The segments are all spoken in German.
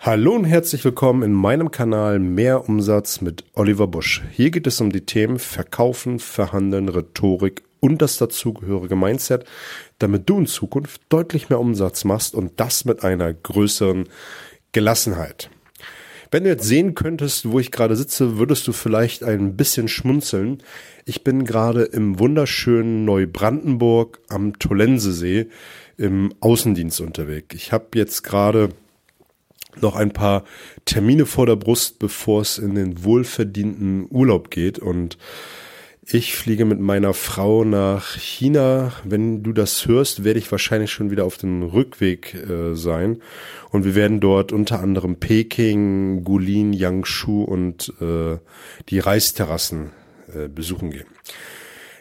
Hallo und herzlich willkommen in meinem Kanal Mehr Umsatz mit Oliver Busch. Hier geht es um die Themen Verkaufen, Verhandeln, Rhetorik und das dazugehörige Mindset, damit du in Zukunft deutlich mehr Umsatz machst und das mit einer größeren Gelassenheit. Wenn du jetzt sehen könntest, wo ich gerade sitze, würdest du vielleicht ein bisschen schmunzeln. Ich bin gerade im wunderschönen Neubrandenburg am Tollensesee im Außendienst unterwegs. Ich habe jetzt gerade noch ein paar Termine vor der Brust, bevor es in den wohlverdienten Urlaub geht. Und ich fliege mit meiner Frau nach China. Wenn du das hörst, werde ich wahrscheinlich schon wieder auf dem Rückweg äh, sein. Und wir werden dort unter anderem Peking, Gulin, Yangshu und äh, die Reisterrassen äh, besuchen gehen.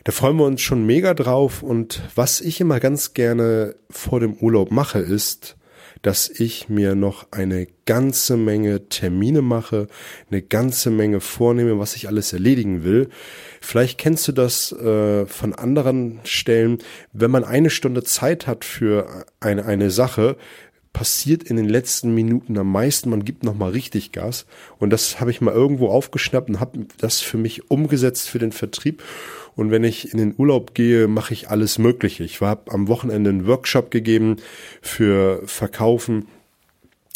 Da freuen wir uns schon mega drauf. Und was ich immer ganz gerne vor dem Urlaub mache, ist, dass ich mir noch eine ganze Menge Termine mache, eine ganze Menge vornehme, was ich alles erledigen will. Vielleicht kennst du das äh, von anderen Stellen, wenn man eine Stunde Zeit hat für eine, eine Sache, passiert in den letzten Minuten am meisten. Man gibt noch mal richtig Gas. Und das habe ich mal irgendwo aufgeschnappt und habe das für mich umgesetzt für den Vertrieb. Und wenn ich in den Urlaub gehe, mache ich alles Mögliche. Ich habe am Wochenende einen Workshop gegeben für Verkaufen.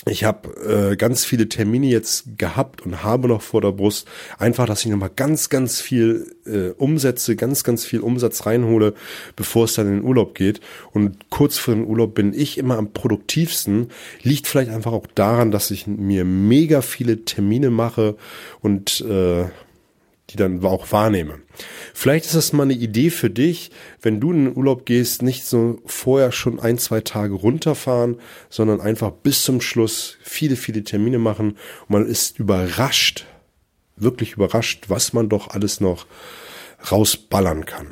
Ich habe äh, ganz viele Termine jetzt gehabt und habe noch vor der Brust. Einfach, dass ich nochmal ganz, ganz viel äh, umsetze, ganz, ganz viel Umsatz reinhole, bevor es dann in den Urlaub geht. Und kurz vor dem Urlaub bin ich immer am produktivsten. Liegt vielleicht einfach auch daran, dass ich mir mega viele Termine mache und äh, die dann auch wahrnehme. Vielleicht ist das mal eine Idee für dich, wenn du in den Urlaub gehst, nicht so vorher schon ein, zwei Tage runterfahren, sondern einfach bis zum Schluss viele, viele Termine machen und man ist überrascht, wirklich überrascht, was man doch alles noch rausballern kann.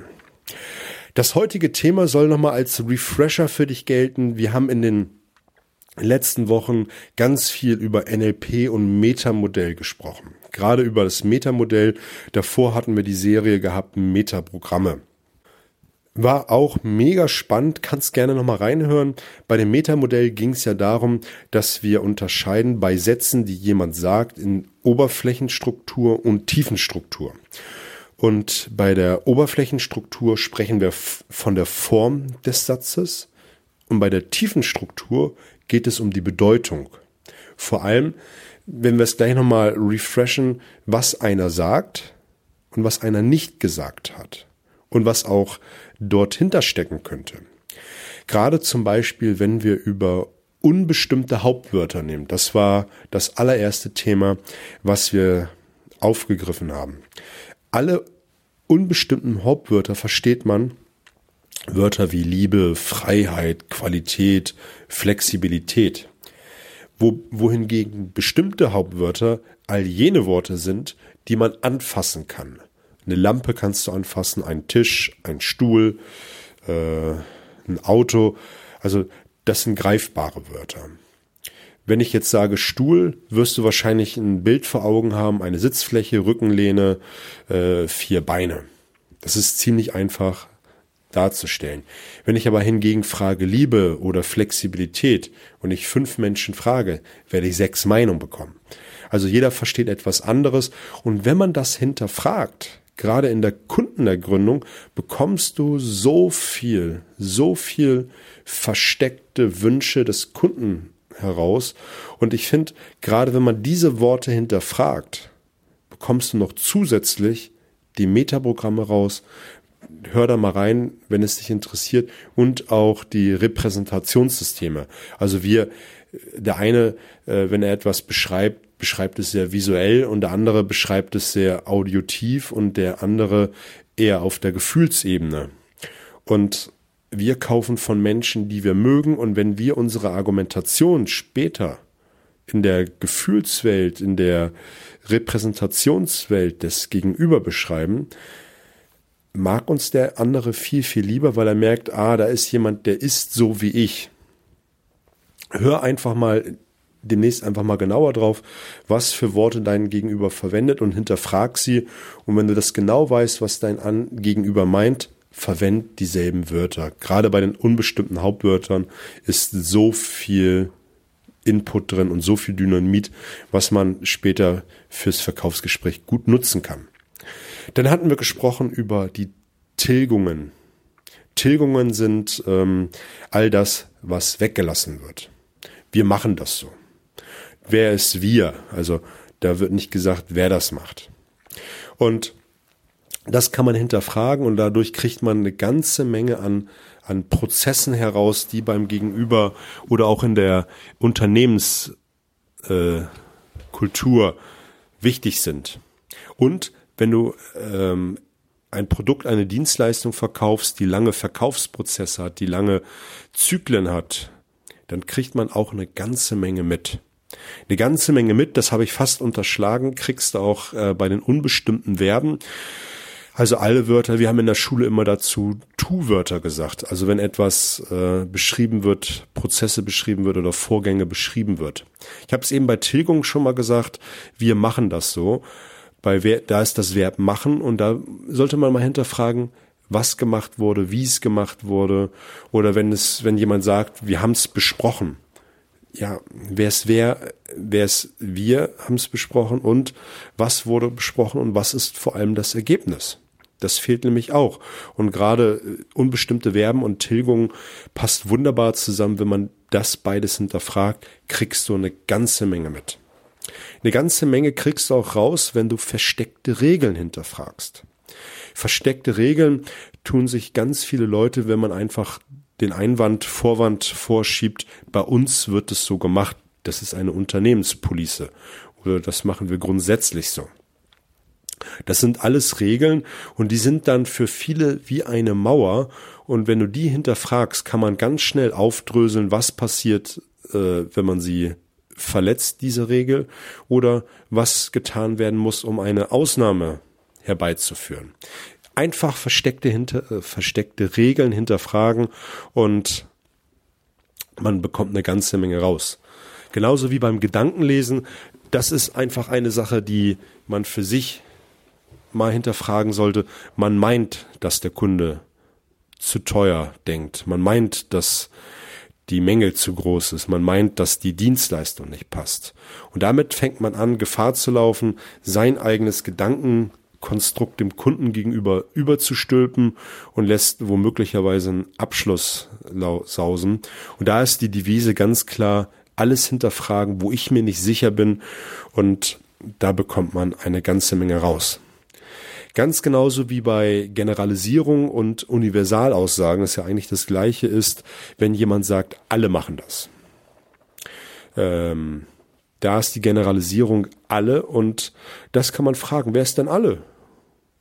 Das heutige Thema soll nochmal als Refresher für dich gelten. Wir haben in den letzten Wochen ganz viel über NLP und Metamodell gesprochen. Gerade über das Metamodell. Davor hatten wir die Serie gehabt, Metaprogramme. War auch mega spannend, kannst gerne nochmal reinhören. Bei dem Metamodell ging es ja darum, dass wir unterscheiden bei Sätzen, die jemand sagt, in Oberflächenstruktur und Tiefenstruktur. Und bei der Oberflächenstruktur sprechen wir von der Form des Satzes und bei der Tiefenstruktur geht es um die Bedeutung. Vor allem, wenn wir es gleich nochmal refreshen, was einer sagt und was einer nicht gesagt hat und was auch dort hinterstecken könnte. Gerade zum Beispiel, wenn wir über unbestimmte Hauptwörter nehmen. Das war das allererste Thema, was wir aufgegriffen haben. Alle unbestimmten Hauptwörter versteht man Wörter wie Liebe, Freiheit, Qualität, Flexibilität. Wo, wohingegen bestimmte Hauptwörter all jene Worte sind, die man anfassen kann. Eine Lampe kannst du anfassen, ein Tisch, ein Stuhl, äh, ein Auto. Also das sind greifbare Wörter. Wenn ich jetzt sage Stuhl, wirst du wahrscheinlich ein Bild vor Augen haben, eine Sitzfläche, Rückenlehne, äh, vier Beine. Das ist ziemlich einfach darzustellen. Wenn ich aber hingegen frage Liebe oder Flexibilität und ich fünf Menschen frage, werde ich sechs Meinungen bekommen. Also jeder versteht etwas anderes und wenn man das hinterfragt, gerade in der Kundenergründung, bekommst du so viel, so viel versteckte Wünsche des Kunden heraus und ich finde, gerade wenn man diese Worte hinterfragt, bekommst du noch zusätzlich die Metaprogramme raus, hör da mal rein, wenn es dich interessiert und auch die Repräsentationssysteme. Also wir, der eine, äh, wenn er etwas beschreibt, beschreibt es sehr visuell und der andere beschreibt es sehr audiotiv und der andere eher auf der Gefühlsebene. Und wir kaufen von Menschen, die wir mögen und wenn wir unsere Argumentation später in der Gefühlswelt, in der Repräsentationswelt des Gegenüber beschreiben, mag uns der andere viel, viel lieber, weil er merkt, ah, da ist jemand, der ist so wie ich. Hör einfach mal demnächst einfach mal genauer drauf, was für Worte dein Gegenüber verwendet und hinterfrag sie. Und wenn du das genau weißt, was dein An Gegenüber meint, verwend dieselben Wörter. Gerade bei den unbestimmten Hauptwörtern ist so viel Input drin und so viel Dynamit, was man später fürs Verkaufsgespräch gut nutzen kann. Dann hatten wir gesprochen über die Tilgungen. Tilgungen sind ähm, all das, was weggelassen wird. Wir machen das so. Wer ist wir? Also da wird nicht gesagt, wer das macht. Und das kann man hinterfragen und dadurch kriegt man eine ganze Menge an, an Prozessen heraus, die beim Gegenüber oder auch in der Unternehmenskultur äh, wichtig sind. Und wenn du ähm, ein Produkt, eine Dienstleistung verkaufst, die lange Verkaufsprozesse hat, die lange Zyklen hat, dann kriegt man auch eine ganze Menge mit. Eine ganze Menge mit, das habe ich fast unterschlagen, kriegst du auch äh, bei den unbestimmten Verben. Also alle Wörter, wir haben in der Schule immer dazu Tu-Wörter gesagt. Also wenn etwas äh, beschrieben wird, Prozesse beschrieben wird oder Vorgänge beschrieben wird. Ich habe es eben bei Tilgung schon mal gesagt, wir machen das so. Bei wer, da ist das Verb machen und da sollte man mal hinterfragen, was gemacht wurde, wie es gemacht wurde oder wenn es, wenn jemand sagt, wir haben es besprochen. Ja, wer es wer, wer es wir haben es besprochen und was wurde besprochen und was ist vor allem das Ergebnis. Das fehlt nämlich auch. Und gerade äh, unbestimmte Verben und Tilgung passt wunderbar zusammen. Wenn man das beides hinterfragt, kriegst du eine ganze Menge mit. Eine ganze Menge kriegst du auch raus, wenn du versteckte Regeln hinterfragst. Versteckte Regeln tun sich ganz viele Leute, wenn man einfach den Einwand, Vorwand vorschiebt, bei uns wird es so gemacht, das ist eine Unternehmenspolice oder das machen wir grundsätzlich so. Das sind alles Regeln und die sind dann für viele wie eine Mauer. Und wenn du die hinterfragst, kann man ganz schnell aufdröseln, was passiert, äh, wenn man sie verletzt, diese Regel, oder was getan werden muss, um eine Ausnahme herbeizuführen. Einfach versteckte, hinter, äh, versteckte Regeln hinterfragen und man bekommt eine ganze Menge raus. Genauso wie beim Gedankenlesen. Das ist einfach eine Sache, die man für sich mal hinterfragen sollte, man meint, dass der Kunde zu teuer denkt. Man meint, dass die Menge zu groß ist. Man meint, dass die Dienstleistung nicht passt. Und damit fängt man an, Gefahr zu laufen, sein eigenes Gedankenkonstrukt dem Kunden gegenüber überzustülpen und lässt womöglicherweise einen Abschluss sausen. Und da ist die Devise ganz klar, alles hinterfragen, wo ich mir nicht sicher bin. Und da bekommt man eine ganze Menge raus. Ganz genauso wie bei Generalisierung und Universalaussagen, das ja eigentlich das gleiche ist, wenn jemand sagt, alle machen das. Ähm, da ist die Generalisierung alle und das kann man fragen, wer ist denn alle?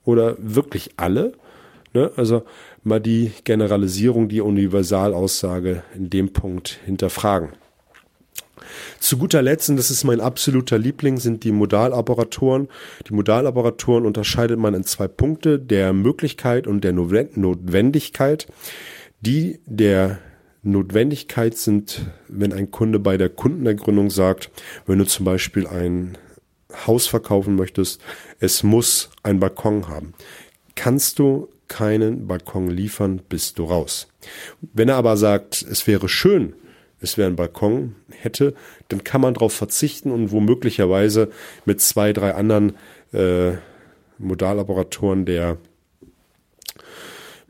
Oder wirklich alle? Ne? Also mal die Generalisierung, die Universalaussage in dem Punkt hinterfragen. Zu guter Letzt, und das ist mein absoluter Liebling, sind die Modaloperatoren. Die Modaloperatoren unterscheidet man in zwei Punkte, der Möglichkeit und der Notwendigkeit. Die der Notwendigkeit sind, wenn ein Kunde bei der Kundenergründung sagt, wenn du zum Beispiel ein Haus verkaufen möchtest, es muss ein Balkon haben. Kannst du keinen Balkon liefern, bist du raus. Wenn er aber sagt, es wäre schön, es wäre ein Balkon hätte, dann kann man darauf verzichten und womöglicherweise mit zwei, drei anderen äh, Modallaboratoren der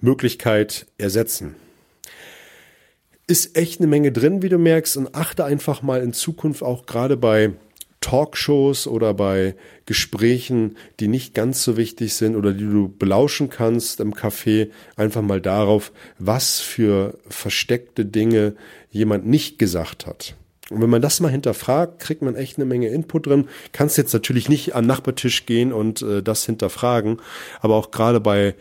Möglichkeit ersetzen. Ist echt eine Menge drin, wie du merkst, und achte einfach mal in Zukunft auch gerade bei Talkshows oder bei Gesprächen, die nicht ganz so wichtig sind oder die du belauschen kannst im Café, einfach mal darauf, was für versteckte Dinge jemand nicht gesagt hat. Und wenn man das mal hinterfragt, kriegt man echt eine Menge Input drin. Kannst jetzt natürlich nicht am Nachbartisch gehen und äh, das hinterfragen, aber auch gerade bei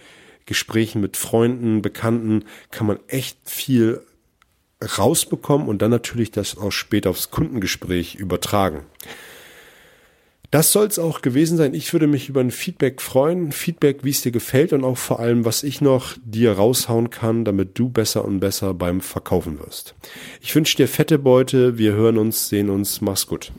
Gesprächen mit Freunden, Bekannten kann man echt viel rausbekommen und dann natürlich das auch später aufs Kundengespräch übertragen. Das soll es auch gewesen sein. Ich würde mich über ein Feedback freuen. Feedback, wie es dir gefällt und auch vor allem, was ich noch dir raushauen kann, damit du besser und besser beim Verkaufen wirst. Ich wünsche dir fette Beute. Wir hören uns, sehen uns. Mach's gut.